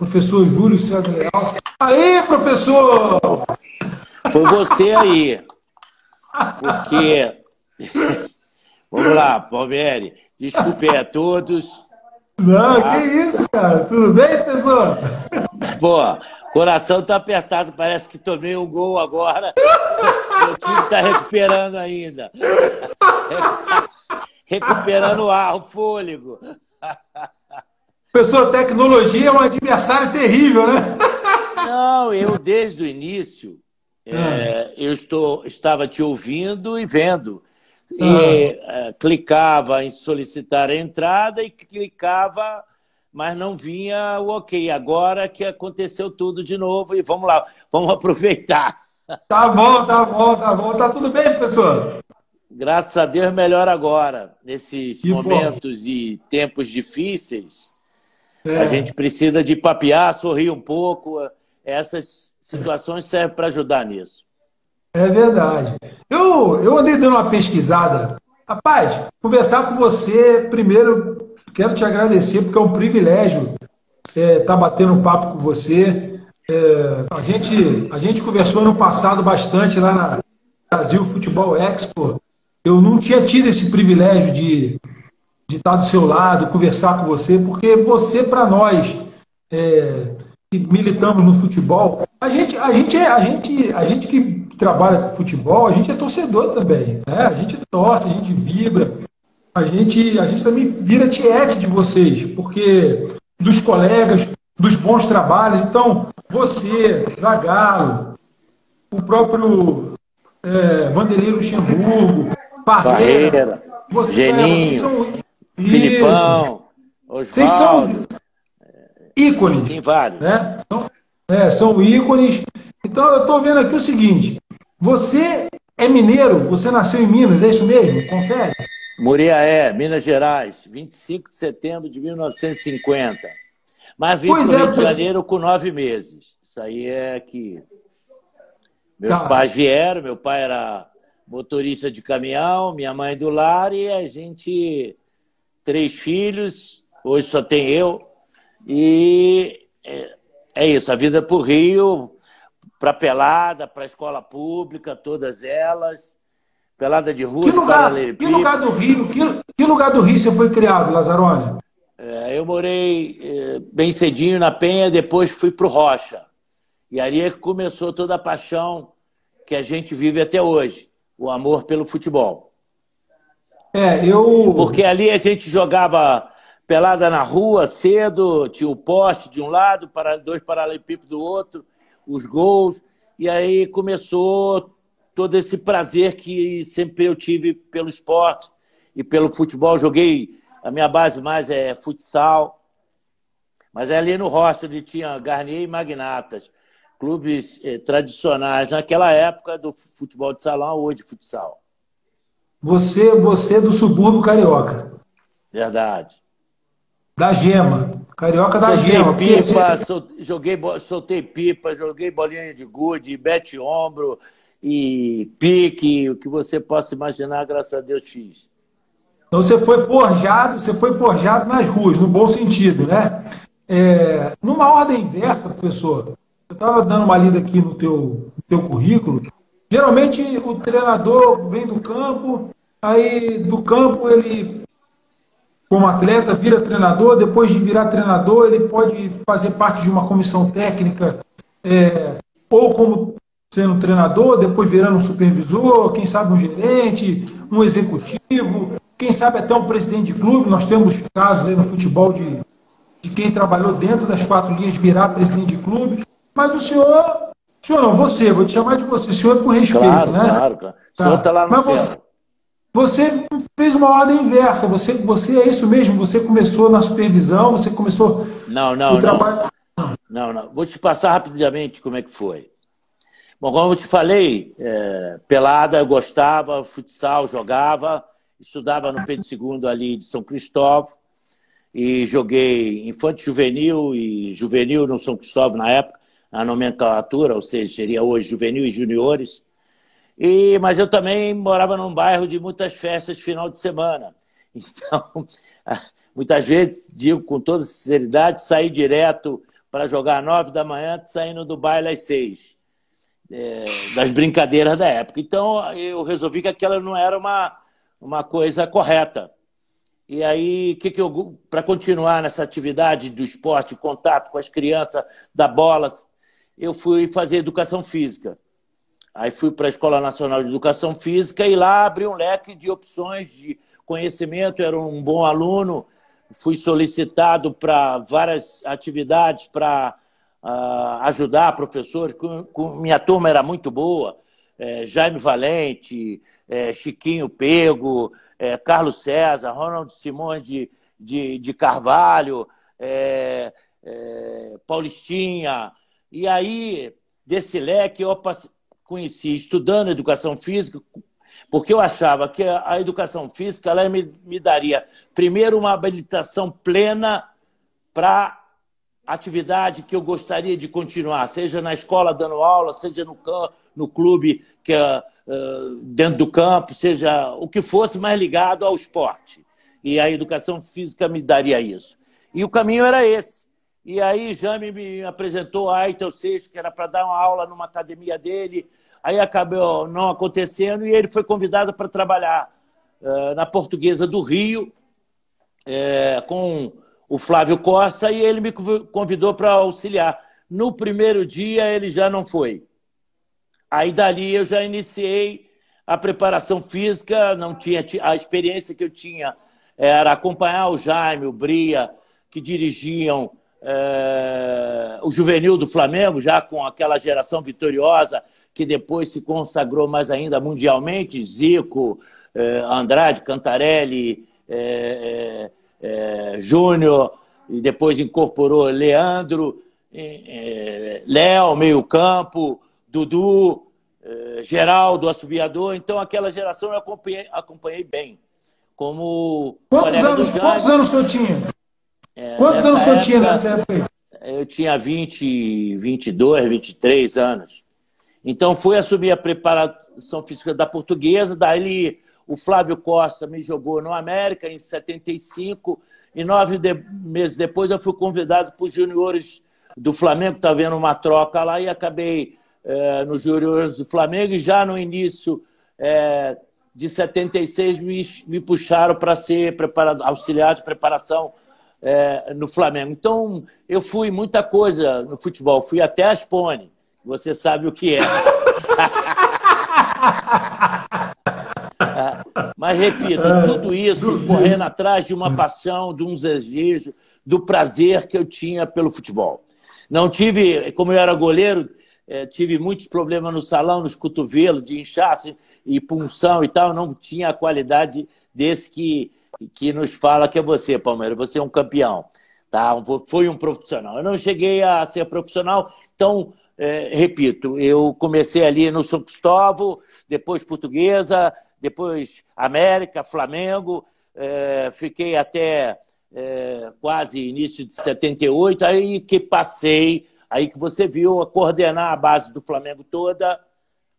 professor Júlio César Leal. Aí, professor! Foi você aí. Porque. Vamos lá, Palmieri. Desculpe a todos. Não, tá? que isso, cara. Tudo bem, professor? Pô, coração tá apertado. Parece que tomei um gol agora. o time tá recuperando ainda. Recuperando o ar, o fôlego. Professor, tecnologia é um adversário terrível, né? Não, eu desde o início é, ah. eu estou, estava te ouvindo e vendo. E ah. é, clicava em solicitar a entrada e clicava, mas não vinha o ok. Agora que aconteceu tudo de novo e vamos lá, vamos aproveitar. Tá bom, tá bom, tá bom. Tá tudo bem, professor? Graças a Deus, melhor agora. Nesses que momentos bom. e tempos difíceis, é. a gente precisa de papear, sorrir um pouco. Essas situações servem para ajudar nisso. É verdade. Eu, eu andei dando uma pesquisada. Rapaz, conversar com você, primeiro, quero te agradecer, porque é um privilégio estar é, tá batendo um papo com você. É, a, gente, a gente conversou no passado bastante lá na Brasil Futebol Expo. Eu não tinha tido esse privilégio de, de estar do seu lado, conversar com você, porque você, para nós, é, que militamos no futebol, a gente, a gente, é, a gente, a gente que trabalha com futebol, a gente é torcedor também. Né? A gente torce, a gente vibra, a gente, a gente também vira tiete de vocês, porque dos colegas, dos bons trabalhos. Então, você, Zagalo, o próprio é, Vanderlei Luxemburgo, Barreira, Barreira você, Geninho, é, vocês são, Filipão, Osvaldo. Vocês são ícones. Tem vários. Né? São, é, são ícones. Então, eu estou vendo aqui o seguinte: você é mineiro, você nasceu em Minas, é isso mesmo? Confere. Muriaé, Minas Gerais, 25 de setembro de 1950. Mas vim para o é, Rio de Janeiro com nove meses. Isso aí é que. Meus tá. pais vieram, meu pai era motorista de caminhão, minha mãe do lar, e a gente, três filhos, hoje só tem eu, e é, é isso, a vida para o Rio, para Pelada, para a escola pública, todas elas. Pelada de rua, que lugar, que lugar do Rio, que, que, lugar do Rio você foi criado, Lazarone? É, eu morei é, bem cedinho na Penha, depois fui para o Rocha. E ali é que começou toda a paixão que a gente vive até hoje, o amor pelo futebol. É, eu. Porque ali a gente jogava pelada na rua cedo, tinha o poste de um lado, para dois paralelepípedos do outro, os gols, e aí começou todo esse prazer que sempre eu tive pelo esporte e pelo futebol. Joguei, a minha base mais é futsal, mas é ali no onde tinha Garnier e Magnatas, clubes eh, tradicionais naquela época do futebol de salão, hoje futsal. Você, você é do subúrbio carioca. Verdade. Da gema. Carioca da soltei gema. Pipa, sol, joguei, soltei pipa, joguei bolinha de gude, bete ombro e pique, o que você possa imaginar, graças a Deus fiz. Então você foi forjado, você foi forjado nas ruas, no bom sentido, né? É, numa ordem inversa, professor, eu estava dando uma lida aqui no teu, no teu currículo. Geralmente o treinador vem do campo, aí do campo ele como atleta, vira treinador, depois de virar treinador, ele pode fazer parte de uma comissão técnica, é, ou como sendo treinador, depois virando um supervisor, quem sabe um gerente, um executivo, quem sabe até um presidente de clube. Nós temos casos aí no futebol de, de quem trabalhou dentro das quatro linhas virar presidente de clube. Mas o senhor, senhor não, você, vou te chamar de você, senhor por respeito, claro, né? Claro, claro. O senhor está lá no Mas céu. Você, você fez uma ordem inversa. Você, você é isso mesmo? Você começou na supervisão, você começou não, não, o trabalho. Não. não, não. Vou te passar rapidamente como é que foi. Bom, como eu te falei, é, pelada eu gostava, futsal jogava, estudava no Pedro II ali de São Cristóvão e joguei infanto juvenil e juvenil no São Cristóvão na época, a nomenclatura, ou seja, seria hoje juvenil e juniores. E, mas eu também morava num bairro de muitas festas final de semana. Então, muitas vezes, digo com toda sinceridade, saí direto para jogar às nove da manhã, saindo do baile às seis. É, das brincadeiras da época. Então, eu resolvi que aquela não era uma, uma coisa correta. E aí, que que para continuar nessa atividade do esporte, contato com as crianças, da bola, eu fui fazer educação física. Aí fui para a Escola Nacional de Educação Física e lá abri um leque de opções de conhecimento, era um bom aluno, fui solicitado para várias atividades para uh, ajudar professores. Com, com, minha turma era muito boa, é, Jaime Valente, é, Chiquinho Pego, é, Carlos César, Ronald Simões de, de, de Carvalho, é, é, Paulistinha. E aí, desse leque, eu conheci estudando educação física, porque eu achava que a educação física ela me, me daria, primeiro, uma habilitação plena para atividade que eu gostaria de continuar, seja na escola dando aula, seja no, no clube que é dentro do campo, seja o que fosse mais ligado ao esporte. E a educação física me daria isso. E o caminho era esse. E aí Jame me apresentou a Aitel Seixas, que era para dar uma aula numa academia dele, Aí acabou não acontecendo e ele foi convidado para trabalhar uh, na Portuguesa do Rio é, com o Flávio Costa e ele me convidou para auxiliar. No primeiro dia ele já não foi. Aí dali eu já iniciei a preparação física, não tinha a experiência que eu tinha era acompanhar o Jaime, o Bria, que dirigiam é, o juvenil do Flamengo, já com aquela geração vitoriosa que depois se consagrou mais ainda mundialmente, Zico, eh, Andrade, Cantarelli, eh, eh, Júnior, e depois incorporou Leandro, Léo, meio campo, Dudu, Geraldo, assobiador. Então, aquela geração eu acompanhei, acompanhei bem. Como quantos anos, quantos anos o senhor tinha? quantos anos o senhor tinha nessa época? Eu tinha 20, 22, 23 anos. Então, fui assumir a preparação física da portuguesa, daí o Flávio Costa me jogou no América em 75, e nove de... meses depois eu fui convidado para os juniores do Flamengo, está vendo uma troca lá, e acabei é, nos juniores do Flamengo, e já no início é, de 76 me, me puxaram para ser preparado, auxiliar de preparação é, no Flamengo. Então, eu fui muita coisa no futebol, fui até a Spone você sabe o que é. Mas repito, tudo isso correndo atrás de uma paixão, de um desejo, do prazer que eu tinha pelo futebol. Não tive, como eu era goleiro, é, tive muitos problemas no salão, nos cotovelos, de inchaço e punção e tal. Não tinha a qualidade desse que, que nos fala que é você, Palmeiras. Você é um campeão. Tá? Foi um profissional. Eu não cheguei a ser profissional, então é, repito, eu comecei ali no São Cristóvão, depois Portuguesa, depois América, Flamengo, é, fiquei até é, quase início de 78, aí que passei, aí que você viu a coordenar a base do Flamengo toda,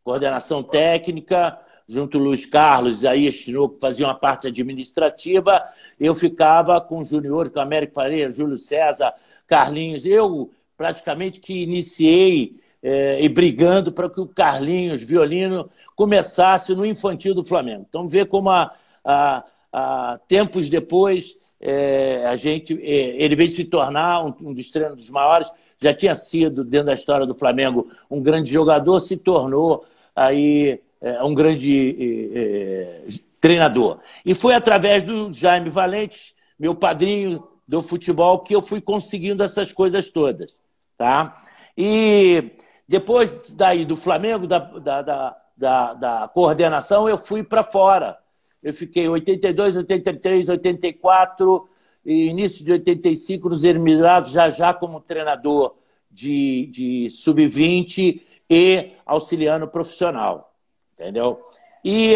coordenação técnica, junto ao Luiz Carlos, aí que faziam a parte administrativa, eu ficava com o Júnior, com o Américo Faria, Júlio César, Carlinhos, eu praticamente que iniciei é, e brigando para que o Carlinhos, violino, começasse no infantil do Flamengo. Então, vê como a, a, a tempos depois é, a gente, é, ele veio se tornar um, um dos treinos dos maiores, já tinha sido, dentro da história do Flamengo, um grande jogador, se tornou aí um grande treinador. E foi através do Jaime Valente, meu padrinho do futebol, que eu fui conseguindo essas coisas todas. Tá? E depois daí do Flamengo, da, da, da, da, coordenação, eu fui para fora. Eu fiquei 82, 83, 84 e início de 85 nos Emirados, já já como treinador de, de sub-20 e auxiliando profissional. Entendeu? E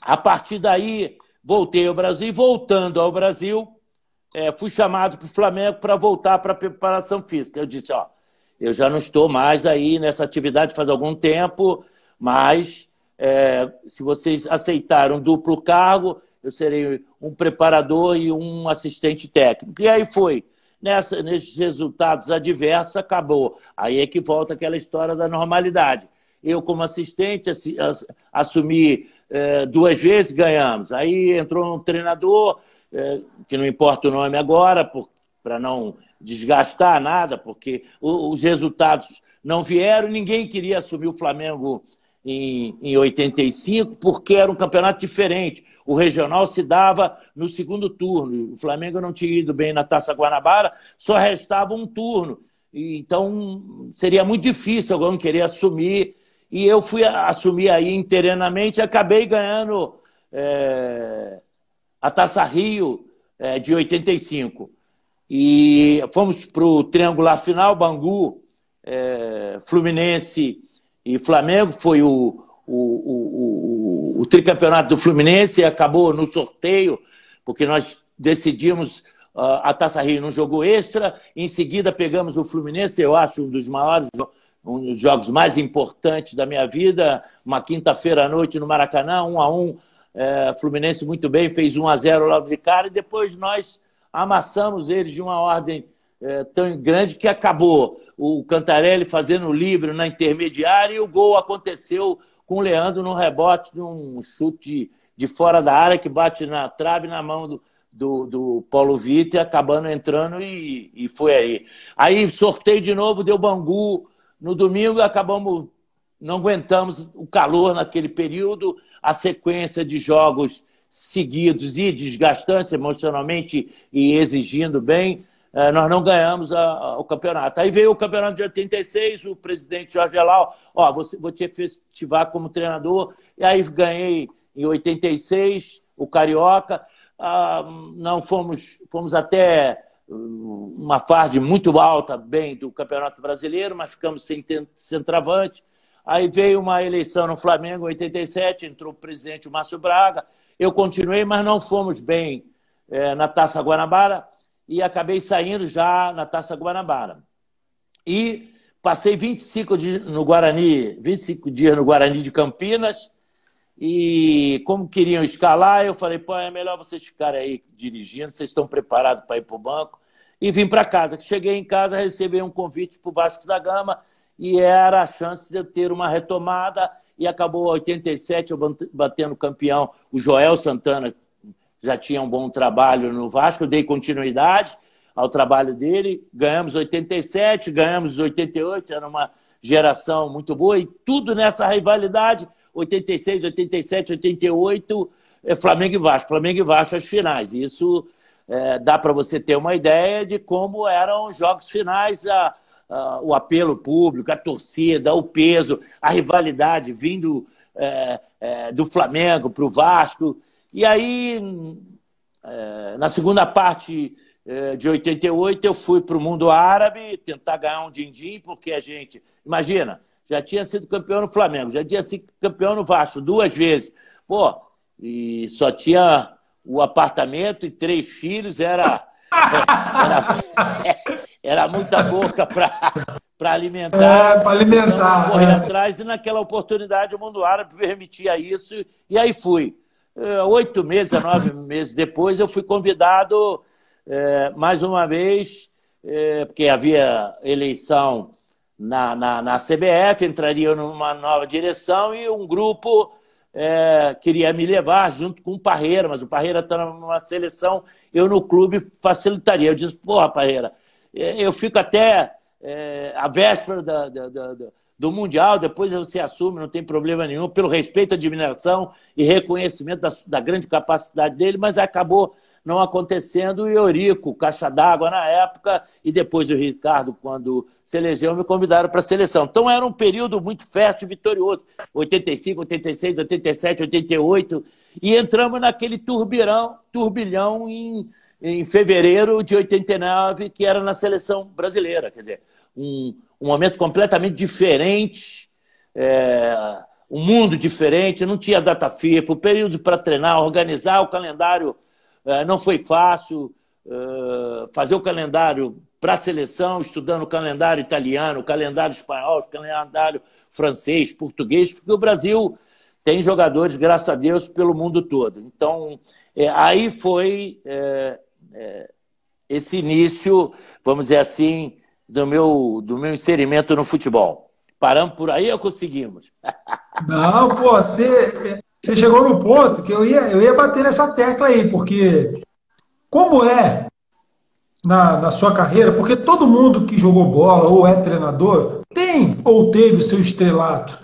a partir daí voltei ao Brasil voltando ao Brasil, é, fui chamado para o Flamengo para voltar para a preparação física. Eu disse, ó, eu já não estou mais aí nessa atividade faz algum tempo, mas é, se vocês aceitaram duplo cargo, eu serei um preparador e um assistente técnico. E aí foi. nessa, nesses resultados adversos acabou. Aí é que volta aquela história da normalidade. Eu, como assistente, assumi é, duas vezes, ganhamos. Aí entrou um treinador, é, que não importa o nome agora, para não desgastar nada, porque os resultados não vieram, ninguém queria assumir o Flamengo em, em 85, porque era um campeonato diferente. O regional se dava no segundo turno. O Flamengo não tinha ido bem na Taça Guanabara, só restava um turno. Então seria muito difícil alguém querer assumir. E eu fui assumir aí inteiramente e acabei ganhando é, a Taça Rio é, de 85. E fomos para o triangular final, Bangu, é, Fluminense e Flamengo. Foi o, o, o, o, tricampeonato do Fluminense e acabou no sorteio, porque nós decidimos uh, a Taça Rio num jogo extra. Em seguida, pegamos o Fluminense, eu acho um dos maiores, um dos jogos mais importantes da minha vida. Uma quinta-feira à noite no Maracanã, um a um. É, Fluminense muito bem, fez 1 a 0 logo de cara e depois nós amassamos eles de uma ordem é, tão grande que acabou o Cantarelli fazendo o livre na intermediária e o gol aconteceu com o Leandro num rebote, num chute de fora da área que bate na trave na mão do, do, do Paulo Vitor, acabando entrando e, e foi aí. Aí sorteio de novo, deu Bangu no domingo, acabamos, não aguentamos o calor naquele período, a sequência de jogos seguidos e desgastantes emocionalmente e exigindo bem, eh, nós não ganhamos a, a, o campeonato. Aí veio o campeonato de 86, o presidente Jorge Elau, ó, vou, vou te efetivar como treinador, e aí ganhei em 86 o Carioca, ah, não fomos, fomos até hum, uma fase muito alta, bem, do Campeonato Brasileiro, mas ficamos sem centroavante. Aí veio uma eleição no Flamengo em 87, entrou o presidente Márcio Braga, eu continuei, mas não fomos bem é, na Taça Guanabara e acabei saindo já na Taça Guanabara. E passei 25 dias no Guarani, 25 dias no Guarani de Campinas. E como queriam escalar, eu falei, pô, é melhor vocês ficarem aí dirigindo, vocês estão preparados para ir para o banco. E vim para casa. Cheguei em casa, recebi um convite para o Vasco da Gama e era a chance de eu ter uma retomada e acabou 87 eu batendo campeão. O Joel Santana já tinha um bom trabalho no Vasco, eu dei continuidade ao trabalho dele. Ganhamos 87, ganhamos 88, era uma geração muito boa e tudo nessa rivalidade 86, 87, 88, é Flamengo e Vasco, Flamengo e Vasco as finais. Isso é, dá para você ter uma ideia de como eram os jogos finais. A, uh, o apelo público, a torcida, o peso, a rivalidade vindo é, é, do Flamengo para o Vasco. E aí, é, na segunda parte de 88, eu fui para o mundo árabe tentar ganhar um din-din, porque a gente, imagina, já tinha sido campeão no Flamengo, já tinha sido campeão no Vasco duas vezes. Pô, e só tinha o apartamento e três filhos, era. era, era muita boca para alimentar. É, para alimentar. Então, correr é. atrás, e naquela oportunidade o mundo árabe permitia isso, e aí fui. É, oito meses, nove meses depois, eu fui convidado é, mais uma vez, é, porque havia eleição na, na, na, CBF, entraria numa nova direção e um grupo é, queria me levar junto com o Parreira, mas o Parreira está numa seleção, eu no clube facilitaria. Eu disse, porra, Parreira, eu fico até é, a véspera da, da, da, do Mundial, depois você assume, não tem problema nenhum, pelo respeito admiração e reconhecimento da, grande capacidade dele, mas acabou não acontecendo. O Eurico, caixa d'água na época, e depois o Ricardo, quando se elegeu, me convidaram para a seleção. Então era um período muito fértil e vitorioso. 85, 86, 87, 88. E entramos naquele turbilhão, turbilhão em em fevereiro de 89, que era na seleção brasileira. Quer dizer, um, um momento completamente diferente, é, um mundo diferente, não tinha data FIFA, o período para treinar, organizar o calendário é, não foi fácil, é, fazer o calendário para a seleção, estudando o calendário italiano, o calendário espanhol, o calendário francês, português, porque o Brasil tem jogadores, graças a Deus, pelo mundo todo. Então, é, aí foi é, esse início, vamos dizer assim, do meu, do meu inserimento no futebol. Paramos por aí ou conseguimos? Não, pô, você, você chegou no ponto que eu ia, eu ia bater nessa tecla aí, porque como é na, na sua carreira, porque todo mundo que jogou bola ou é treinador tem ou teve seu estrelato,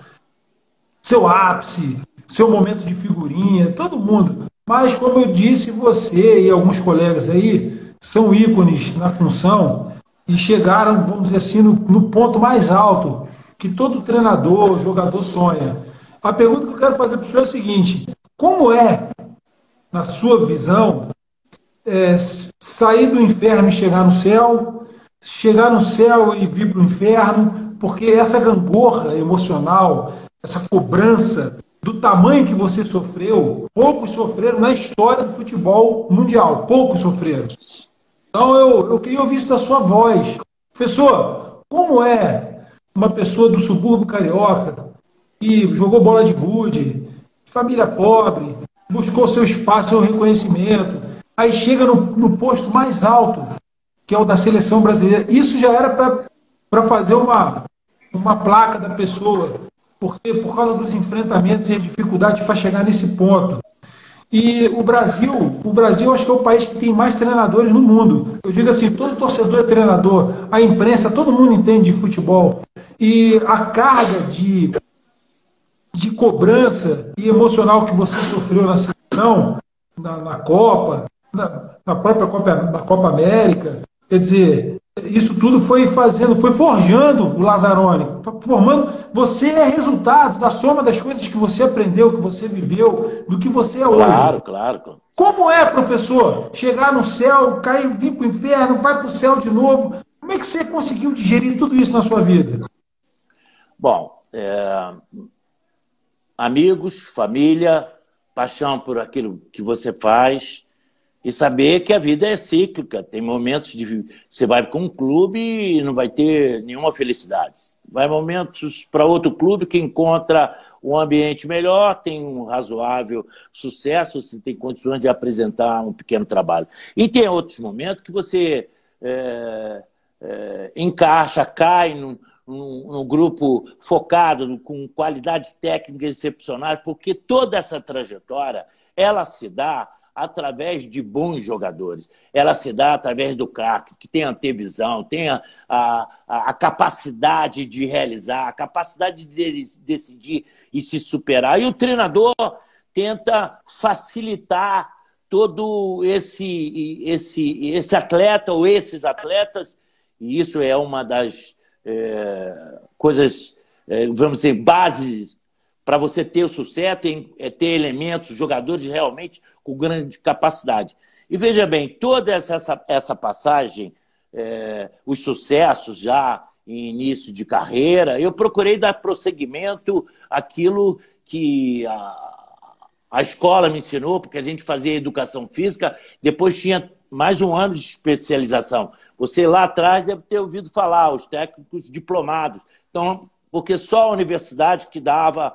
seu ápice, seu momento de figurinha, todo mundo. Mas, como eu disse, você e alguns colegas aí são ícones na função e chegaram, vamos dizer assim, no, no ponto mais alto que todo treinador, jogador sonha. A pergunta que eu quero fazer para o senhor é a seguinte: como é, na sua visão, é, sair do inferno e chegar no céu, chegar no céu e vir para o inferno, porque essa gangorra emocional, essa cobrança do tamanho que você sofreu, poucos sofreram na história do futebol mundial, poucos sofreram. Então eu, eu queria ouvir isso da sua voz. Professor, como é uma pessoa do subúrbio carioca que jogou bola de gude, família pobre, buscou seu espaço, seu reconhecimento, aí chega no, no posto mais alto, que é o da seleção brasileira. Isso já era para fazer uma, uma placa da pessoa, porque por causa dos enfrentamentos e dificuldades para chegar nesse ponto. E o Brasil, o Brasil acho que é o país que tem mais treinadores no mundo. Eu digo assim, todo torcedor é treinador, a imprensa, todo mundo entende de futebol. E a carga de, de cobrança e emocional que você sofreu na seleção, na, na Copa, na, na própria Copa, na Copa América. Quer dizer, isso tudo foi fazendo, foi forjando o Lazzaroni, formando. Você é resultado da soma das coisas que você aprendeu, que você viveu, do que você é hoje. Claro, claro. Como é, professor, chegar no céu, cair, vir para o inferno, vai para o céu de novo? Como é que você conseguiu digerir tudo isso na sua vida? Bom, é... amigos, família, paixão por aquilo que você faz, e saber que a vida é cíclica. Tem momentos de você vai para um clube e não vai ter nenhuma felicidade. Vai momentos para outro clube que encontra um ambiente melhor, tem um razoável sucesso, você tem condições de apresentar um pequeno trabalho. E tem outros momentos que você é, é, encaixa, cai num, num, num grupo focado, com qualidades técnicas excepcionais, porque toda essa trajetória ela se dá através de bons jogadores. Ela se dá através do craque, que tem a visão, tem a, a, a, capacidade de realizar, a capacidade de decidir e se superar. E o treinador tenta facilitar todo esse, esse, esse atleta ou esses atletas, e isso é uma das é, coisas, é, vamos dizer, bases para você ter o sucesso, tem, é ter elementos, jogadores realmente com grande capacidade. E veja bem, toda essa, essa passagem, é, os sucessos já em início de carreira, eu procurei dar prosseguimento àquilo que a, a escola me ensinou, porque a gente fazia educação física, depois tinha mais um ano de especialização. Você lá atrás deve ter ouvido falar, os técnicos diplomados. Então, porque só a universidade que dava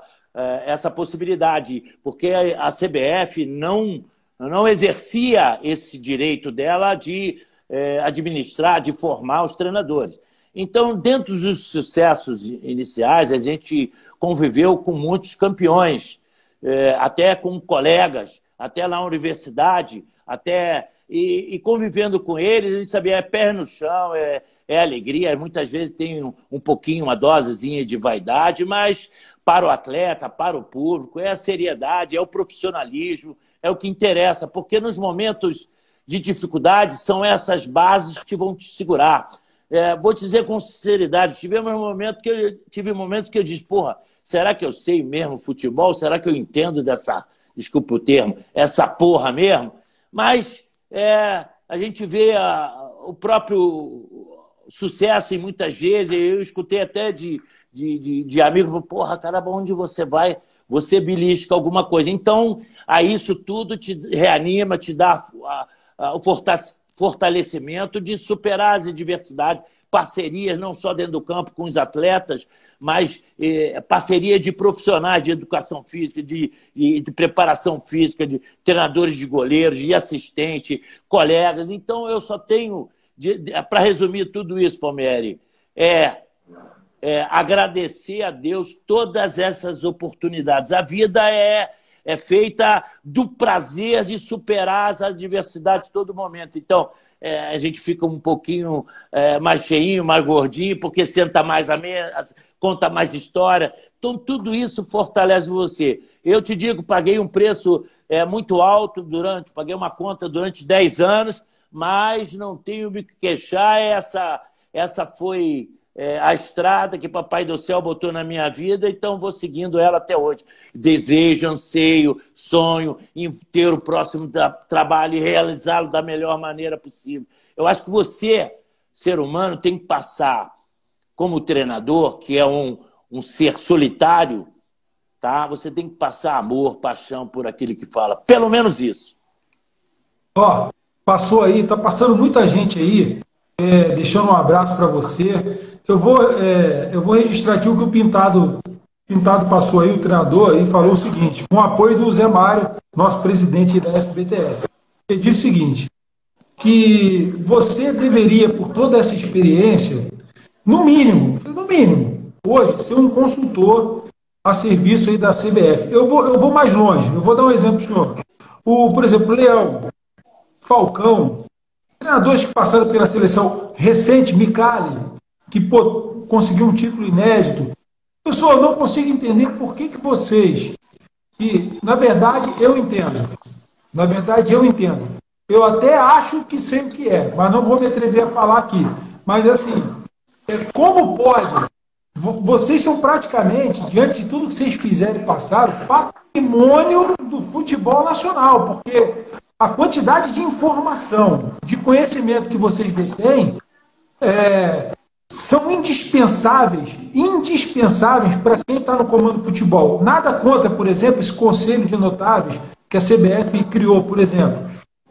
essa possibilidade, porque a CBF não, não exercia esse direito dela de é, administrar, de formar os treinadores. Então, dentro dos sucessos iniciais, a gente conviveu com muitos campeões, é, até com colegas, até na universidade, até e, e, convivendo com eles, a gente sabia é pé no chão, é, é alegria, muitas vezes tem um, um pouquinho, uma dosezinha de vaidade, mas para o atleta, para o público, é a seriedade, é o profissionalismo, é o que interessa, porque nos momentos de dificuldade são essas bases que vão te segurar. É, vou te dizer com sinceridade, tive um momento que eu tive momentos que eu disse, porra, será que eu sei mesmo futebol? Será que eu entendo dessa, desculpa o termo, essa porra mesmo? Mas é, a gente vê a, o próprio sucesso e muitas vezes, eu escutei até de de, de, de amigo, porra, caramba, onde você vai? Você belisca alguma coisa. Então, a isso tudo te reanima, te dá o fortalecimento de superar as adversidades, parcerias, não só dentro do campo com os atletas, mas eh, parceria de profissionais de educação física, de, de preparação física, de treinadores de goleiros, de assistente, colegas. Então, eu só tenho, para resumir tudo isso, Palmieri, é, é agradecer a Deus todas essas oportunidades. A vida é é feita do prazer de superar as adversidades todo momento. Então, é, a gente fica um pouquinho é, mais cheinho, mais gordinho, porque senta mais a mesa, conta mais história. Então, tudo isso fortalece você. Eu te digo, paguei um preço é, muito alto durante, paguei uma conta durante 10 anos, mas não tenho me que queixar. Essa, essa foi é, a estrada que Papai do Céu botou na minha vida, então vou seguindo ela até hoje. Desejo, anseio, sonho em ter o próximo trabalho e realizá-lo da melhor maneira possível. Eu acho que você, ser humano, tem que passar como treinador, que é um, um ser solitário, tá? Você tem que passar amor, paixão por aquele que fala. Pelo menos isso. Ó, passou aí, tá passando muita gente aí, é, deixando um abraço para você. Eu vou, é, eu vou registrar aqui o que o Pintado, Pintado passou aí, o treinador, e falou o seguinte, com o apoio do Zé Mário, nosso presidente da FBTF. Ele disse o seguinte, que você deveria, por toda essa experiência, no mínimo, no mínimo, hoje, ser um consultor a serviço aí da CBF. Eu vou, eu vou mais longe, eu vou dar um exemplo para o senhor. O, por exemplo, Leão, Falcão, treinadores que passaram pela seleção recente, Micali, que pô, conseguiu um título inédito. Pessoal, eu não consigo entender por que, que vocês, e na verdade eu entendo, na verdade eu entendo. Eu até acho que sei o que é, mas não vou me atrever a falar aqui. Mas assim, é, como pode? Vocês são praticamente, diante de tudo que vocês fizeram e passaram, patrimônio do futebol nacional, porque a quantidade de informação, de conhecimento que vocês detêm, é, são indispensáveis, indispensáveis para quem está no comando do futebol. Nada contra, por exemplo, esse conselho de notáveis que a CBF criou, por exemplo,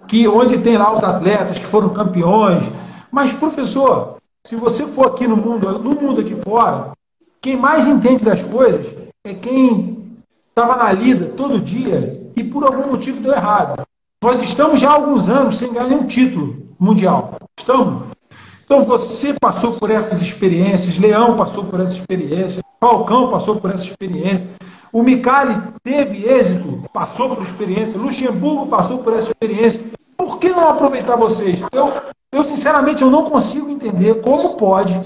que onde tem lá os atletas que foram campeões. Mas, professor, se você for aqui no mundo, no mundo aqui fora, quem mais entende das coisas é quem estava na lida todo dia e por algum motivo deu errado. Nós estamos já há alguns anos sem ganhar nenhum título mundial. Estamos. Então você passou por essas experiências, Leão passou por essa experiência, Falcão passou por essa experiência, o Micali teve êxito, passou por experiência, Luxemburgo passou por essa experiência. Por que não aproveitar vocês? Eu, eu sinceramente eu não consigo entender como pode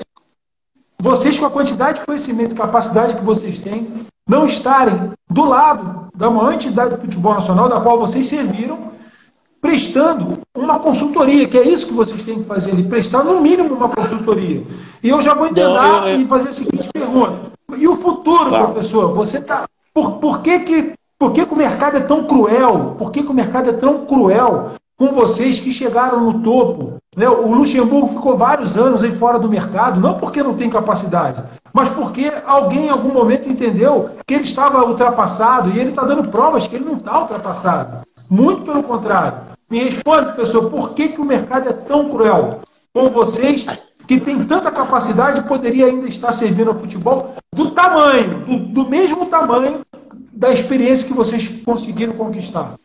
vocês com a quantidade de conhecimento e capacidade que vocês têm não estarem do lado da maior entidade do futebol nacional da qual vocês serviram prestando uma consultoria, que é isso que vocês têm que fazer ali, prestar no mínimo uma consultoria. E eu já vou entrar eu... e fazer a seguinte pergunta. E o futuro, tá. professor? Você tá. Por, por, que, que, por que, que o mercado é tão cruel? Por que, que o mercado é tão cruel com vocês que chegaram no topo? Né? O Luxemburgo ficou vários anos aí fora do mercado, não porque não tem capacidade, mas porque alguém em algum momento entendeu que ele estava ultrapassado e ele está dando provas que ele não está ultrapassado. Muito pelo contrário. Me responde, professor, por que, que o mercado é tão cruel com vocês, que tem tanta capacidade, poderia ainda estar servindo ao futebol do tamanho, do, do mesmo tamanho da experiência que vocês conseguiram conquistar?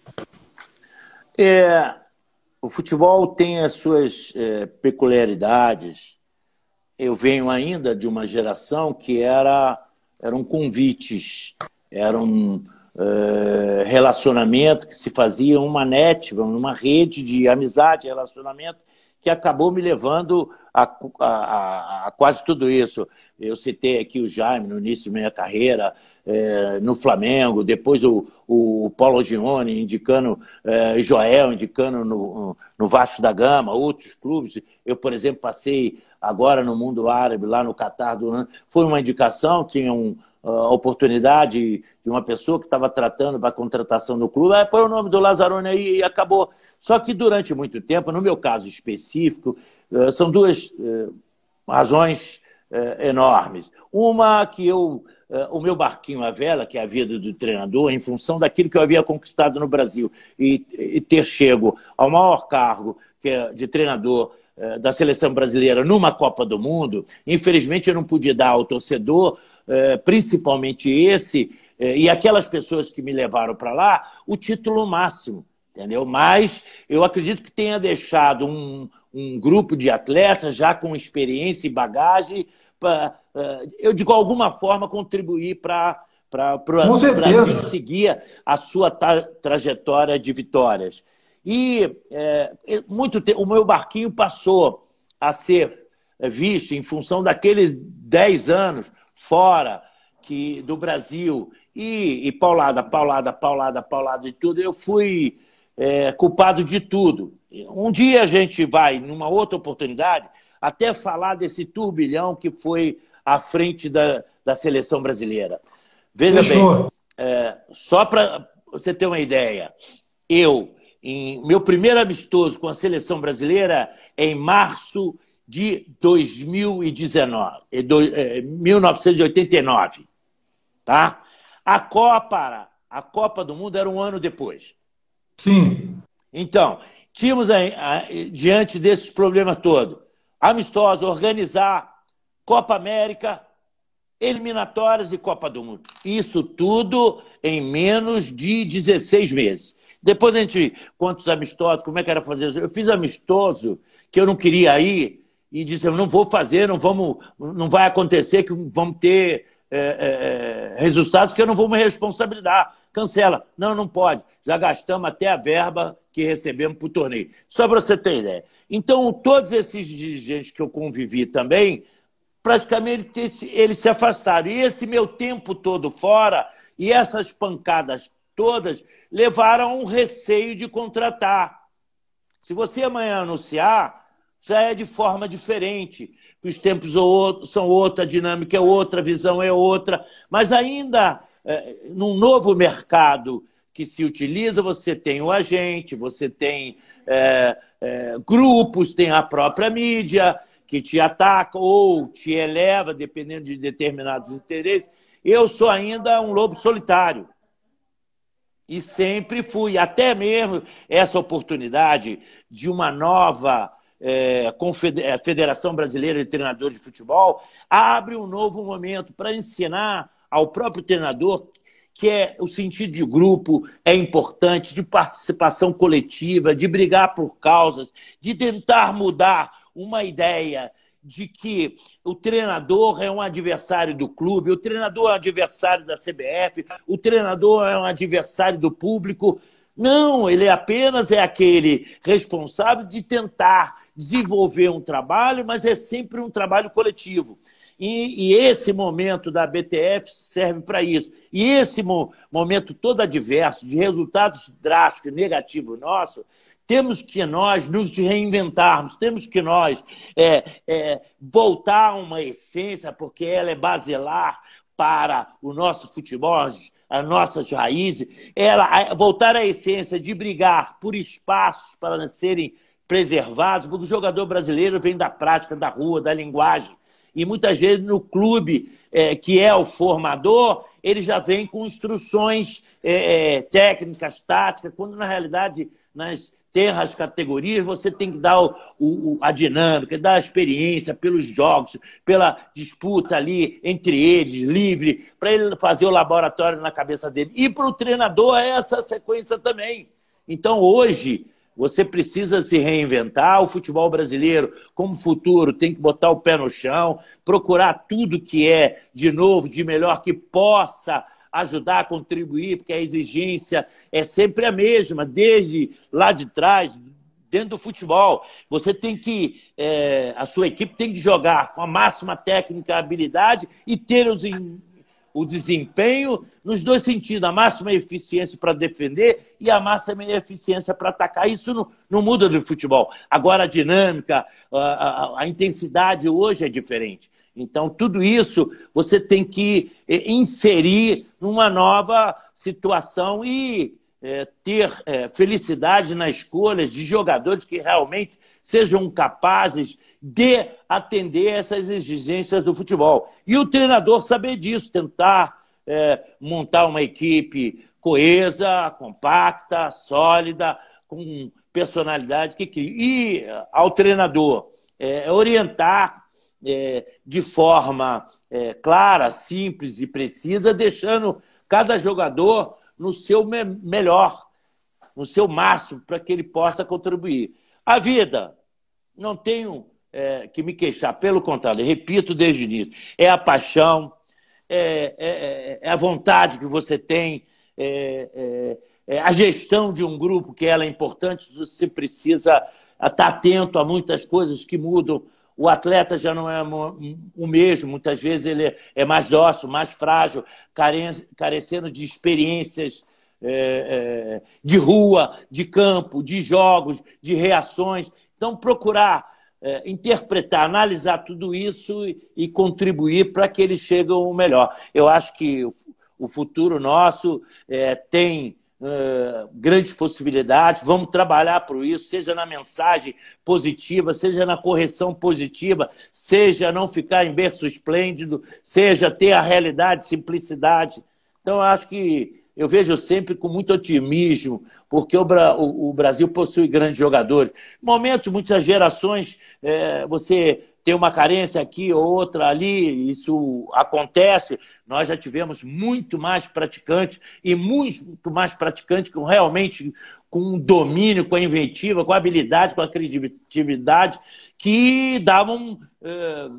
É, o futebol tem as suas é, peculiaridades. Eu venho ainda de uma geração que era eram convites, eram eh, relacionamento que se fazia uma net, uma rede de amizade, relacionamento, que acabou me levando a, a, a, quase tudo isso. Eu citei aqui o Jaime no início da minha carreira, é, no Flamengo, depois o, o Paulo Gione indicando, é, Joel indicando no, no Vasco da Gama, outros clubes. Eu, por exemplo, passei agora no mundo árabe, lá no Catar, durante... foi uma indicação, tinha um, a oportunidade de uma pessoa que estava tratando para contratação do clube, aí põe o nome do Lazzaroni aí e acabou. Só que durante muito tempo, no meu caso específico, eh, são duas eh, razões eh, enormes. Uma que eu, o meu barquinho à vela, que é a vida do treinador, em função daquilo que eu havia conquistado no Brasil e, ter chego ao maior cargo que é de treinador da seleção brasileira numa Copa do Mundo. Infelizmente, eu não pude dar ao torcedor, principalmente esse, e aquelas pessoas que me levaram para lá, o título máximo, entendeu? Mas eu acredito que tenha deixado um, um grupo de atletas já com experiência e bagagem para, eu de alguma forma contribuir para para o Brasil seguir a sua tra trajetória de vitórias. E é, muito o meu barquinho passou a ser visto em função daqueles 10 anos fora que, do Brasil e, e paulada, paulada, paulada, paulada de tudo, eu fui é, culpado de tudo. Um dia a gente vai, numa outra oportunidade, até falar desse turbilhão que foi à frente da, da seleção brasileira. Veja Fechou. bem, é, só para você ter uma ideia, eu, em meu primeiro amistoso com a seleção brasileira é em março de 2019, 1989, é, tá? A Copa, a Copa do Mundo era um ano depois. Sim. Então, tínhamos diante desses problemas todos, amistosos, organizar Copa América, eliminatórias e Copa do Mundo. Isso tudo em menos de 16 meses. Depois a gente quantos amistosos, como é que era fazer isso. Eu fiz amistoso que eu não queria ir e eu não vou fazer, não vamos, não vai acontecer que vamos ter é, é, resultados que eu não vou me responsabilizar. Cancela. Não, não pode. Já gastamos até a verba que recebemos para o torneio. Só para você ter ideia. Então, todos esses dirigentes que eu convivi também praticamente eles se afastaram. E esse meu tempo todo fora e essas pancadas todas levaram a um receio de contratar. Se você amanhã anunciar, já é de forma diferente. Os tempos são outra, a dinâmica é outra, a visão é outra. Mas ainda, é, num novo mercado que se utiliza, você tem o agente, você tem é, é, grupos, tem a própria mídia, que te ataca ou te eleva, dependendo de determinados interesses. Eu sou ainda um lobo solitário. E sempre fui, até mesmo essa oportunidade de uma nova é, é Federação Brasileira de Treinadores de Futebol abre um novo momento para ensinar ao próprio treinador que é o sentido de grupo é importante, de participação coletiva, de brigar por causas, de tentar mudar uma ideia de que o treinador é um adversário do clube, o treinador é um adversário da CBF, o treinador é um adversário do público. Não, ele apenas é aquele responsável de tentar desenvolver um trabalho, mas é sempre um trabalho coletivo. E, e esse momento da BTF serve para isso. E esse mo momento todo adverso, de resultados drásticos, negativos nossos, temos que nós nos reinventarmos, temos que nós é, é, voltar a uma essência, porque ela é basilar para o nosso futebol, as nossas raízes, ela voltar à essência de brigar por espaços para serem preservados, porque o jogador brasileiro vem da prática, da rua, da linguagem. E muitas vezes no clube, é, que é o formador, ele já vem com instruções é, é técnicas, táticas, quando na realidade nas terra as categorias, você tem que dar o, o, a dinâmica, dar a experiência pelos jogos, pela disputa ali entre eles, livre, para ele fazer o laboratório na cabeça dele. E para o treinador é essa sequência também. Então, hoje, você precisa se reinventar. O futebol brasileiro, como futuro, tem que botar o pé no chão, procurar tudo que é de novo, de melhor que possa ajudar a contribuir, porque a exigência é sempre a mesma, desde lá de trás, dentro do futebol. Você tem que, é, a sua equipe tem que jogar com a máxima técnica, habilidade e ter os, o desempenho nos dois sentidos, a máxima eficiência para defender e a máxima eficiência para atacar. Isso não, não, muda do futebol. Agora a dinâmica, a, a, a intensidade hoje é diferente. Então, tudo isso você tem que eh, inserir numa nova situação e é, ter é, felicidade na escolha de jogadores que realmente sejam capazes de atender essas exigências do futebol. E o treinador saber disso, tentar é, montar uma equipe coesa, compacta, sólida, com personalidade que. E ao treinador é, orientar é, de forma é, clara, simples e precisa, deixando cada jogador no seu me melhor, no seu máximo, para que ele possa contribuir. A vida, não tenho é, que me queixar, pelo contrário, repito desde o início, é a paixão, é, é, é a vontade que você tem, é, é, é, a gestão de um grupo, que ela é importante, você precisa estar atento a muitas coisas que mudam. O atleta já não é o mesmo, muitas vezes ele é mais dócil, mais frágil, carecendo de experiências é, é, de rua, de campo, de jogos, de reações. Então, procurar é, interpretar, analisar tudo isso e, e contribuir para que eles cheguem ao melhor. Eu acho que o, o futuro nosso é, tem é, grandes possibilidades, vamos trabalhar por isso, seja na mensagem positiva, seja na correção positiva, seja não ficar em berço esplêndido, seja ter a realidade, simplicidade. Então, eu acho que eu vejo sempre com muito otimismo, porque o, o, o Brasil possui grandes jogadores. Momentos, muitas gerações, é, você tem uma carência aqui ou outra ali, isso acontece. Nós já tivemos muito mais praticantes e muito mais praticantes com realmente com domínio, com a inventiva, com a habilidade, com a criatividade, que davam. É,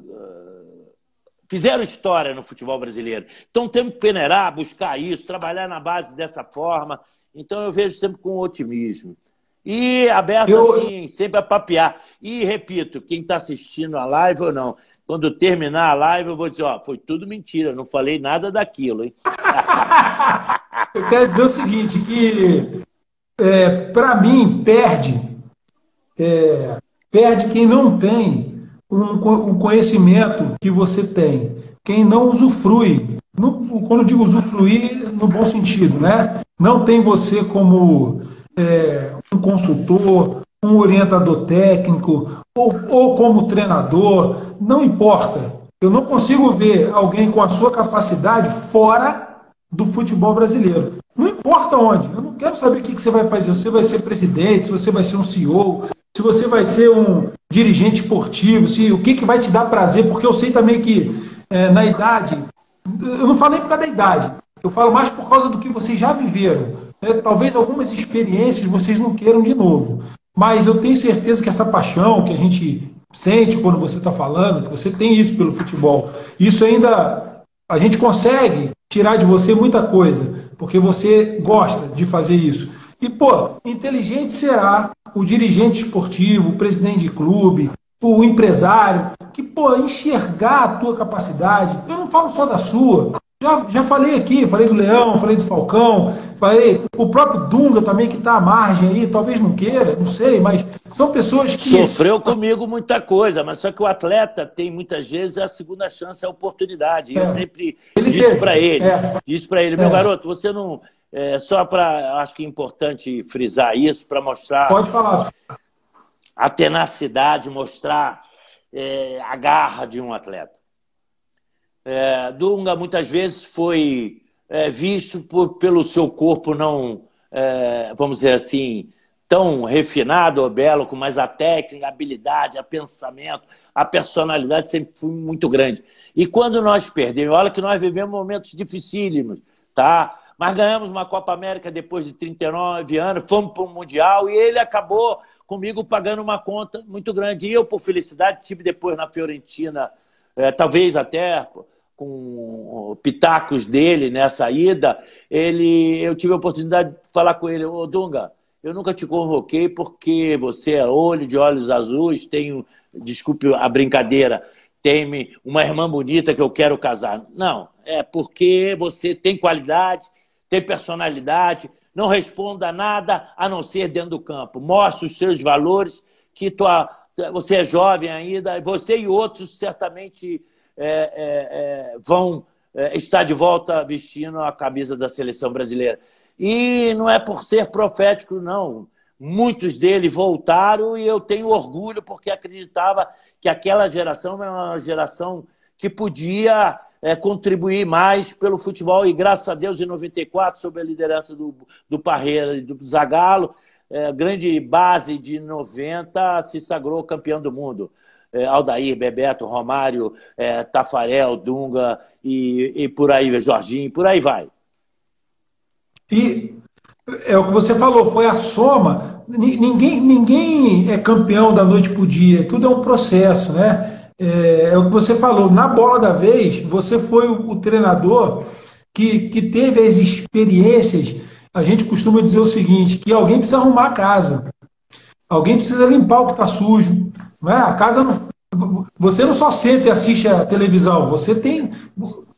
fizeram história no futebol brasileiro. Então temos que peneirar, buscar isso, trabalhar na base dessa forma. Então eu vejo sempre com otimismo. E aberto eu... assim, sempre a papear. E repito, quem está assistindo a live ou não, quando terminar a live, eu vou dizer, ó, foi tudo mentira, não falei nada daquilo, hein? eu quero dizer o seguinte, que é, para mim, perde, é, perde quem não tem um, um conhecimento que você tem. Quem não usufrui, no, quando eu digo usufruir, no bom sentido, né? Não tem você como é, um consultor, um orientador técnico ou, ou como treinador, não importa. Eu não consigo ver alguém com a sua capacidade fora do futebol brasileiro. Não importa onde. Eu não quero saber o que você vai fazer. Você vai ser presidente, se você vai ser um CEO, se você vai ser um dirigente esportivo, se o que, que vai te dar prazer, porque eu sei também que é, na idade, eu não falo nem por causa da idade, eu falo mais por causa do que vocês já viveram. Né? Talvez algumas experiências vocês não queiram de novo, mas eu tenho certeza que essa paixão que a gente sente quando você está falando, que você tem isso pelo futebol, isso ainda a gente consegue tirar de você muita coisa, porque você gosta de fazer isso. E, pô, inteligente será o dirigente esportivo, o presidente de clube, o empresário, que, pô, enxergar a tua capacidade. Eu não falo só da sua. Já, já falei aqui, falei do Leão, falei do Falcão, falei o próprio Dunga também, que está à margem aí, talvez não queira, não sei, mas são pessoas que. Sofreu comigo muita coisa, mas só que o atleta tem muitas vezes a segunda chance, a oportunidade. E é. eu sempre ele disse para ele, é. disse para ele, meu é. garoto, você não é, só para, acho que é importante frisar isso, para mostrar. Pode falar. A tenacidade, mostrar é, a garra de um atleta. É, Dunga muitas vezes foi é, visto por, pelo seu corpo não, é, vamos dizer assim, tão refinado ou belo, com mais a técnica, a habilidade, a pensamento, a personalidade sempre foi muito grande. E quando nós perdemos, olha que nós vivemos momentos dificílimos, tá? mas ganhamos uma Copa América depois de 39 anos, fomos para o Mundial e ele acabou comigo pagando uma conta muito grande. E eu, por felicidade, tive depois na Fiorentina, é, talvez até com pitacos dele nessa ida, ele, eu tive a oportunidade de falar com ele, ô Dunga, eu nunca te convoquei porque você é olho de olhos azuis, tenho, desculpe a brincadeira, tem uma irmã bonita que eu quero casar. Não, é porque você tem qualidade, tem personalidade, não responda nada a não ser dentro do campo. Mostre os seus valores, que tua, você é jovem ainda, você e outros certamente é, é, é, vão é, estar de volta vestindo a camisa da seleção brasileira. E não é por ser profético, não. Muitos deles voltaram e eu tenho orgulho porque acreditava que aquela geração é uma geração que podia é, contribuir mais pelo futebol. E graças a Deus, em 94, sob a liderança do, do Parreira e do Zagallo, é, grande base de 90 se sagrou campeão do mundo. É, Aldair, Bebeto, Romário, é, Tafarel, Dunga e, e por aí, Jorginho, por aí vai. E é o que você falou, foi a soma. Ninguém, ninguém é campeão da noite para o dia, tudo é um processo, né? É, é, o que você falou, na bola da vez, você foi o, o treinador que, que teve as experiências. A gente costuma dizer o seguinte: que alguém precisa arrumar a casa, alguém precisa limpar o que está sujo. Não é? A casa não, você não só senta e assiste a televisão, você tem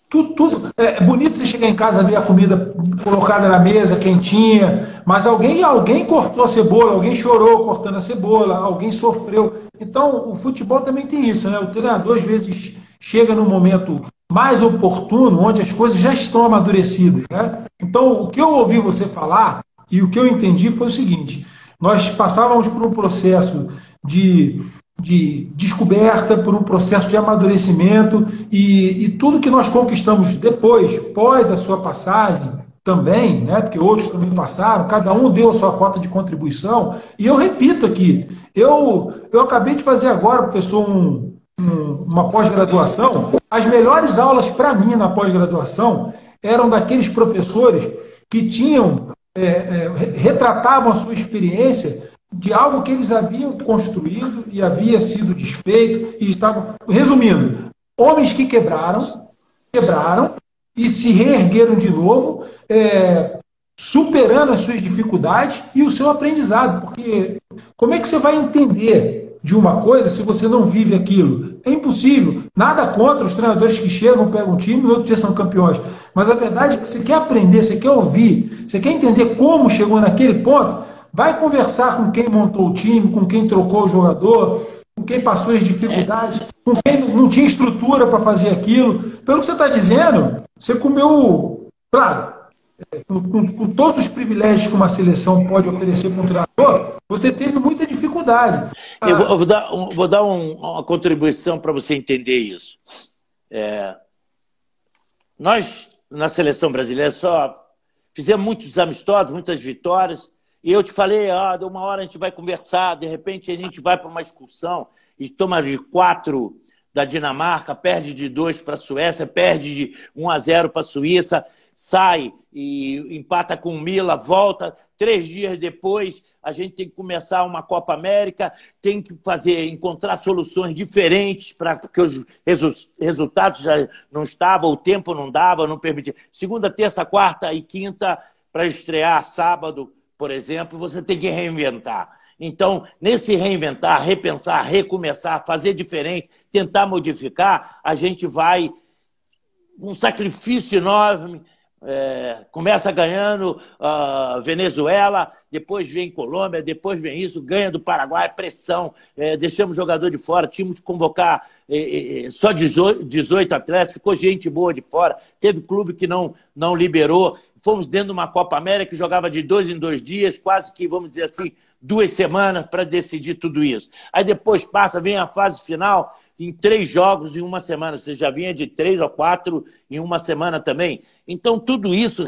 tudo, tudo. É bonito você chegar em casa ver a comida colocada na mesa, quentinha, mas alguém, alguém cortou a cebola, alguém chorou cortando a cebola, alguém sofreu. Então, o futebol também tem isso, né? O treinador, às vezes, chega no momento mais oportuno, onde as coisas já estão amadurecidas. Né? Então, o que eu ouvi você falar e o que eu entendi foi o seguinte: nós passávamos por um processo de de descoberta, por um processo de amadurecimento e, e, tudo que nós conquistamos depois, pós a sua passagem, também, né, porque outros também passaram, cada um deu a sua cota de contribuição. E eu repito aqui, eu, eu acabei de fazer agora, professor, um, um, uma pós-graduação. As melhores aulas para mim na pós-graduação eram daqueles professores que tinham, é, é, retratavam a sua experiência de algo que eles haviam construído e havia sido desfeito e estavam. Resumindo, homens que quebraram, quebraram e se reergueram de novo, é, superando as suas dificuldades e o seu aprendizado. Porque como é que você vai entender de uma coisa se você não vive aquilo? É impossível. Nada contra os treinadores que chegam, pegam um time e no outro dia são campeões. Mas a verdade é que você quer aprender, você quer ouvir, você quer entender como chegou naquele ponto Vai conversar com quem montou o time, com quem trocou o jogador, com quem passou as dificuldades, com quem não tinha estrutura para fazer aquilo. Pelo que você está dizendo, você comeu, claro, com, com, com, todos os privilégios que uma seleção pode oferecer para um treinador, você teve muita dificuldade. Eu vou, eu vou dar, vou dar um, uma contribuição para você entender isso. É, nós, na seleção brasileira, só fizemos muitos amistosos, muitas vitórias, e eu te falei, ah, de uma hora a gente vai conversar, de repente a gente vai para uma excursão e toma de quatro da Dinamarca, perde de dois para a Suécia, perde de 1 a 0 para a Suíça, sai e empata com o Mila, volta. Três dias depois, a gente tem que começar uma Copa América, tem que fazer, encontrar soluções diferentes para porque os resu resultados já não estavam, o tempo não dava, não permitia. Segunda, terça, quarta e quinta para estrear sábado por exemplo, você tem que reinventar. Então, nesse reinventar, repensar, recomeçar, fazer diferente, tentar modificar, a gente vai um sacrifício enorme. É, começa ganhando uh, Venezuela, depois vem Colômbia, depois vem isso, ganha do Paraguai, pressão, é, deixamos jogador de fora, tínhamos que convocar é, é só 18, 18 atletas, ficou gente boa de fora, teve clube que não, não liberou. Fomos dentro de uma Copa América que jogava de dois em dois dias, quase que, vamos dizer assim, duas semanas para decidir tudo isso. Aí depois passa, vem a fase final, em três jogos em uma semana. Você já vinha de três ou quatro em uma semana também. Então, tudo isso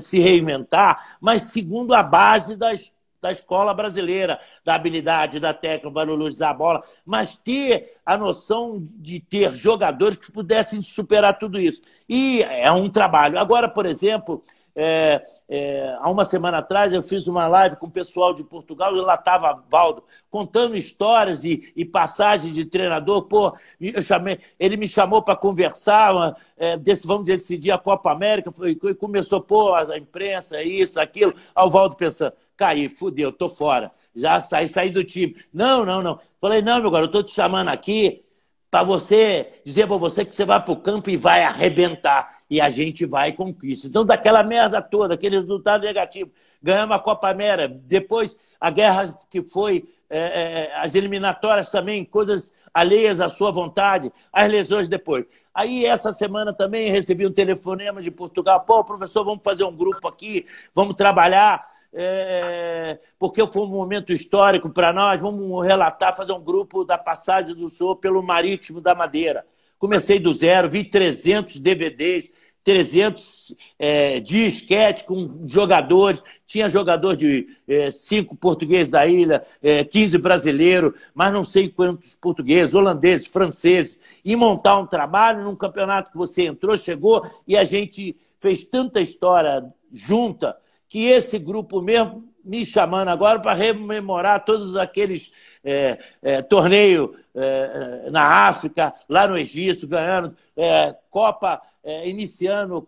se reinventar, mas segundo a base das, da escola brasileira, da habilidade, da técnica, valorizar a bola, mas ter a noção de ter jogadores que pudessem superar tudo isso. E é um trabalho. Agora, por exemplo, é, é, há uma semana atrás eu fiz uma live com o pessoal de Portugal e lá estava Valdo contando histórias e, e passagens de treinador. Pô, chamei, ele me chamou para conversar, é, desse, vamos decidir a Copa América. E começou, pô, a imprensa, isso, aquilo. Aí o Valdo pensando, caí, fudeu, tô fora. Já saí, saí do time. Não, não, não. Falei, não, meu garoto, eu tô te chamando aqui para você dizer para você que você vai para o campo e vai arrebentar e a gente vai e conquista. Então, daquela merda toda, aquele resultado negativo, ganhamos a Copa América, depois a guerra que foi, é, é, as eliminatórias também, coisas alheias à sua vontade, as lesões depois. Aí, essa semana também recebi um telefonema de Portugal, pô, professor, vamos fazer um grupo aqui, vamos trabalhar, é, porque foi um momento histórico para nós, vamos relatar, fazer um grupo da passagem do senhor pelo Marítimo da Madeira. Comecei do zero, vi 300 DVDs, 300 é, disquete com jogadores, tinha jogador de é, cinco portugueses da ilha, é, 15 brasileiros, mas não sei quantos portugueses, holandeses, franceses, e montar um trabalho num campeonato que você entrou, chegou, e a gente fez tanta história junta que esse grupo mesmo me chamando agora para rememorar todos aqueles é, é, torneios é, na África, lá no Egito, ganhando é, Copa, é, iniciando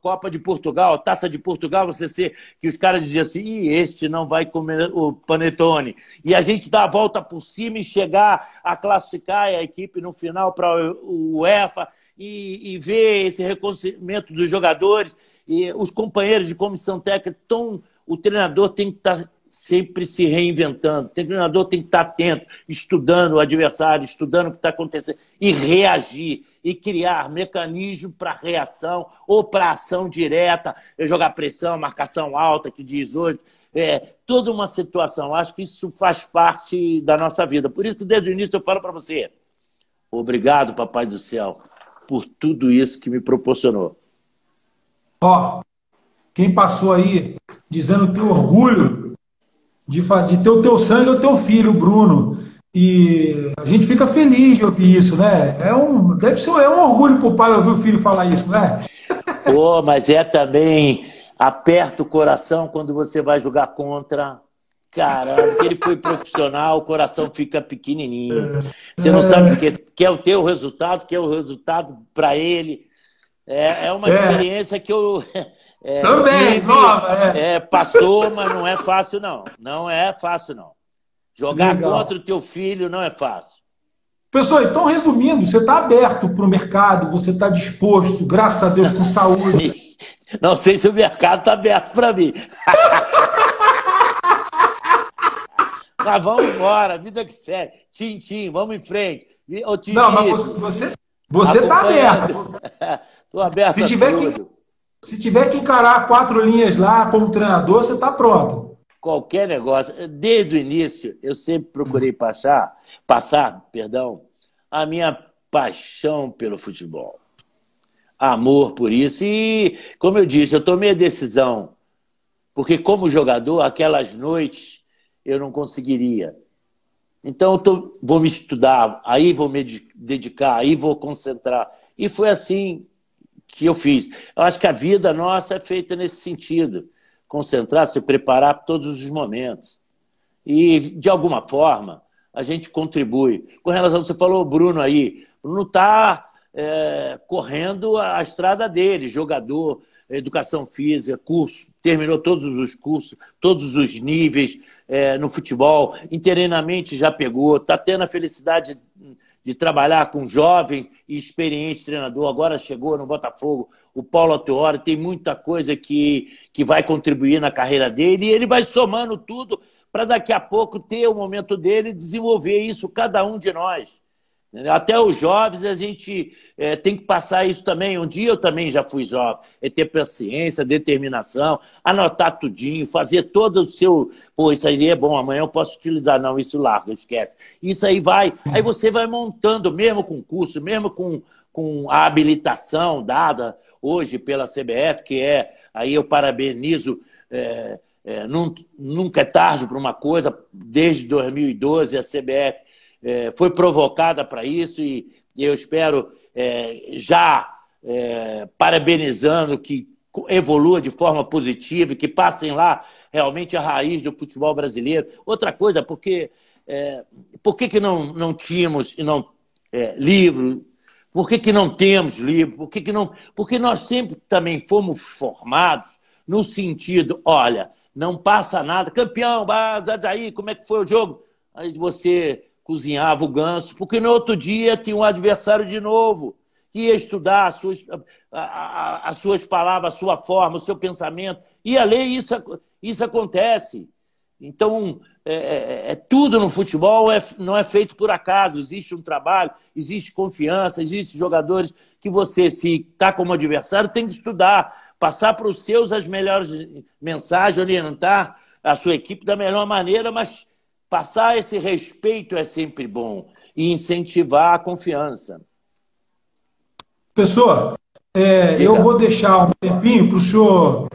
Copa de Portugal, Taça de Portugal, você ser que os caras diziam assim, este não vai comer o panetone. E a gente dá a volta por cima e chegar a classificar a equipe no final para o UEFA e, e ver esse reconhecimento dos jogadores e os companheiros de comissão técnica tão o treinador tem que estar tá sempre se reinventando. O treinador tem que estar atento, estudando o adversário, estudando o que está acontecendo e reagir e criar mecanismo para reação ou para ação direta, jogar pressão, marcação alta, que diz hoje. É, toda uma situação. Acho que isso faz parte da nossa vida. Por isso que desde o início eu falo para você: obrigado, Papai do Céu, por tudo isso que me proporcionou. Ó, quem passou aí dizendo teu orgulho de, de ter o teu sangue é o teu filho, Bruno. E a gente fica feliz de ouvir isso, né? É um, deve ser é um orgulho para o pai ouvir o filho falar isso, não é? Pô, mas é também aperta o coração quando você vai jogar contra. Caramba, ele foi profissional, o coração fica pequenininho. Você não sabe se quer, quer o teu resultado, quer o resultado para ele. É, é uma é. experiência que eu. É, Também, nova, é. é. Passou, mas não é fácil, não. Não é fácil, não. Jogar Legal. contra o teu filho não é fácil. Pessoal, então resumindo, você está aberto para o mercado, você está disposto, graças a Deus, com saúde. Não sei se o mercado está aberto para mim. mas vamos embora, vida que segue. Tim, tim, vamos em frente. Não, mas você, você está aberto. Estou aberto se tiver tudo. Que, se tiver que encarar quatro linhas lá como treinador, você está pronto. Qualquer negócio. Desde o início, eu sempre procurei passar, passar, perdão, a minha paixão pelo futebol. Amor por isso. E, como eu disse, eu tomei a decisão. Porque, como jogador, aquelas noites eu não conseguiria. Então, eu tô, vou me estudar, aí vou me dedicar, aí vou concentrar. E foi assim que eu fiz. Eu acho que a vida nossa é feita nesse sentido. Concentrar, se preparar para todos os momentos. E, de alguma forma, a gente contribui. Com relação ao que você falou, Bruno aí, Bruno está é, correndo a estrada dele, jogador, educação física, curso, terminou todos os cursos, todos os níveis é, no futebol, internamente já pegou, está tendo a felicidade de trabalhar com jovem e experiente treinador. Agora chegou no Botafogo o Paulo Atuori, tem muita coisa que, que vai contribuir na carreira dele e ele vai somando tudo para daqui a pouco ter o momento dele e desenvolver isso, cada um de nós. Até os jovens, a gente é, tem que passar isso também. Um dia eu também já fui jovem. É ter paciência, determinação, anotar tudinho, fazer todo o seu. Pô, isso aí é bom, amanhã eu posso utilizar. Não, isso larga, esquece. Isso aí vai. Aí você vai montando, mesmo com curso, mesmo com, com a habilitação dada hoje pela CBF, que é. Aí eu parabenizo. É, é, nunca é tarde para uma coisa, desde 2012 a CBF é, foi provocada para isso e, eu espero é, já é, parabenizando que evolua de forma positiva e que passem lá realmente a raiz do futebol brasileiro. Outra coisa, porque é, por que, que não, não tínhamos e não é, livro? Por que, que não temos livro? Por que, que não? Porque nós sempre também fomos formados no sentido, olha, não passa nada, campeão, aí, como é que foi o jogo? Aí você cozinhava o ganso, porque no outro dia tinha um adversário de novo, que ia estudar as suas, a, a, as suas palavras, a sua forma, o seu pensamento, ia ler, isso, isso acontece. Então, é, é, é, tudo no futebol é, não é feito por acaso, existe um trabalho, existe confiança, existem jogadores que você, se está como adversário, tem que estudar, passar para os seus as melhores mensagens, orientar a sua equipe da melhor maneira, mas Passar esse respeito é sempre bom e incentivar a confiança. Pessoa, É, eu vou deixar um tempinho para o senhor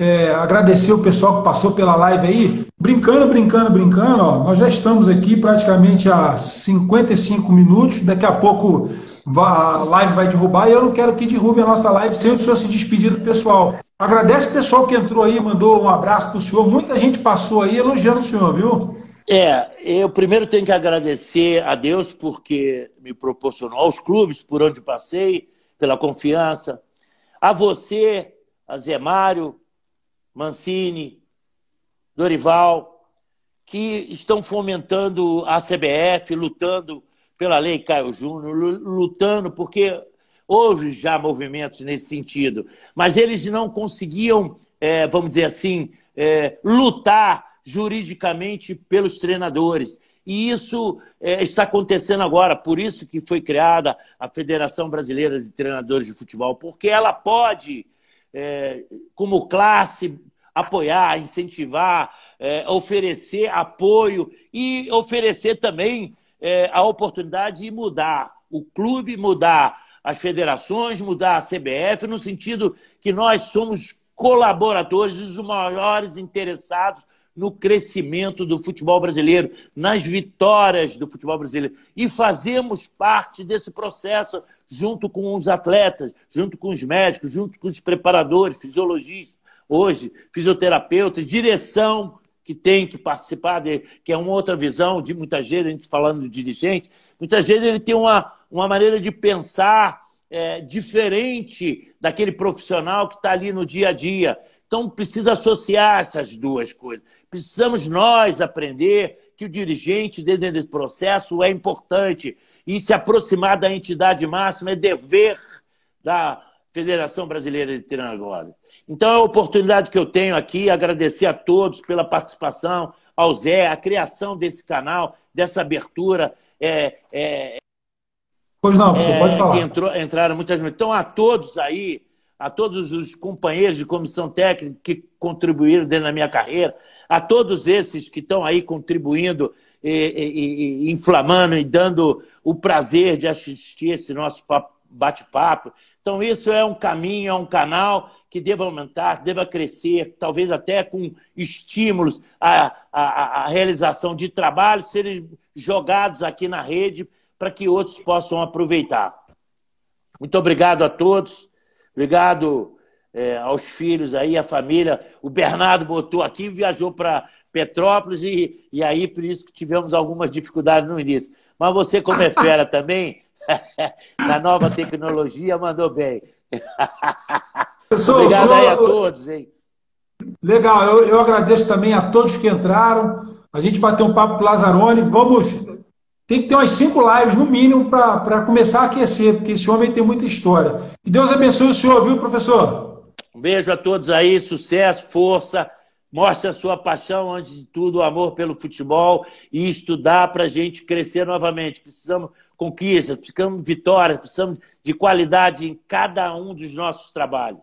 é, agradecer o pessoal que passou pela live aí. Brincando, brincando, brincando, ó, nós já estamos aqui praticamente há 55 minutos. Daqui a pouco a live vai derrubar e eu não quero que derrube a nossa live sem o senhor se despedir do pessoal. Agradece o pessoal que entrou aí, mandou um abraço para o senhor. Muita gente passou aí elogiando o senhor, viu? É, eu primeiro tenho que agradecer a Deus porque me proporcionou, aos clubes por onde passei, pela confiança, a você, a Zé Mário, Mancini, Dorival, que estão fomentando a CBF, lutando pela lei Caio Júnior, lutando porque houve já movimentos nesse sentido, mas eles não conseguiam, é, vamos dizer assim, é, lutar juridicamente pelos treinadores. E isso é, está acontecendo agora, por isso que foi criada a Federação Brasileira de Treinadores de Futebol, porque ela pode, é, como classe, apoiar, incentivar, é, oferecer apoio e oferecer também é, a oportunidade de mudar o clube, mudar as federações, mudar a CBF, no sentido que nós somos colaboradores, os maiores interessados no crescimento do futebol brasileiro, nas vitórias do futebol brasileiro. E fazemos parte desse processo junto com os atletas, junto com os médicos, junto com os preparadores, fisiologistas, hoje, fisioterapeutas, direção que tem que participar, de, que é uma outra visão de muita gente, a gente falando de dirigente, muitas vezes ele tem uma, uma maneira de pensar é, diferente daquele profissional que está ali no dia a dia. Então, precisa associar essas duas coisas. Precisamos nós aprender que o dirigente, dentro desse processo, é importante. E se aproximar da entidade máxima é dever da Federação Brasileira de Treinadores. Então, é a oportunidade que eu tenho aqui, agradecer a todos pela participação, ao Zé, a criação desse canal, dessa abertura. É, é, pois não, professor, é, pode falar. Entrou, entraram muitas Então, a todos aí, a todos os companheiros de comissão técnica que contribuíram dentro da minha carreira, a todos esses que estão aí contribuindo, e, e, e, inflamando e dando o prazer de assistir esse nosso bate-papo. Então, isso é um caminho, é um canal que deva aumentar, deva crescer, talvez até com estímulos à, à, à realização de trabalhos serem jogados aqui na rede para que outros possam aproveitar. Muito obrigado a todos. Obrigado é, aos filhos aí, a família. O Bernardo botou aqui, viajou para Petrópolis e, e aí por isso que tivemos algumas dificuldades no início. Mas você, como é fera também, na nova tecnologia, mandou bem. Sou, Obrigado sou... aí a todos, hein? Legal, eu, eu agradeço também a todos que entraram. A gente bateu um papo com o Lazzaroni. Vamos. Tem que ter umas cinco lives, no mínimo, para começar a aquecer, porque esse homem tem muita história. E Deus abençoe o senhor, viu, professor? Um beijo a todos aí, sucesso, força. Mostre a sua paixão, antes de tudo, o amor pelo futebol e estudar para a gente crescer novamente. Precisamos conquistas, precisamos vitórias, precisamos de qualidade em cada um dos nossos trabalhos.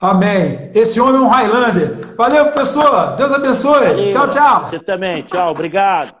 Amém. Esse homem é um Highlander. Valeu, professor. Deus abençoe. Valeu. Tchau, tchau. Você também. Tchau. Obrigado.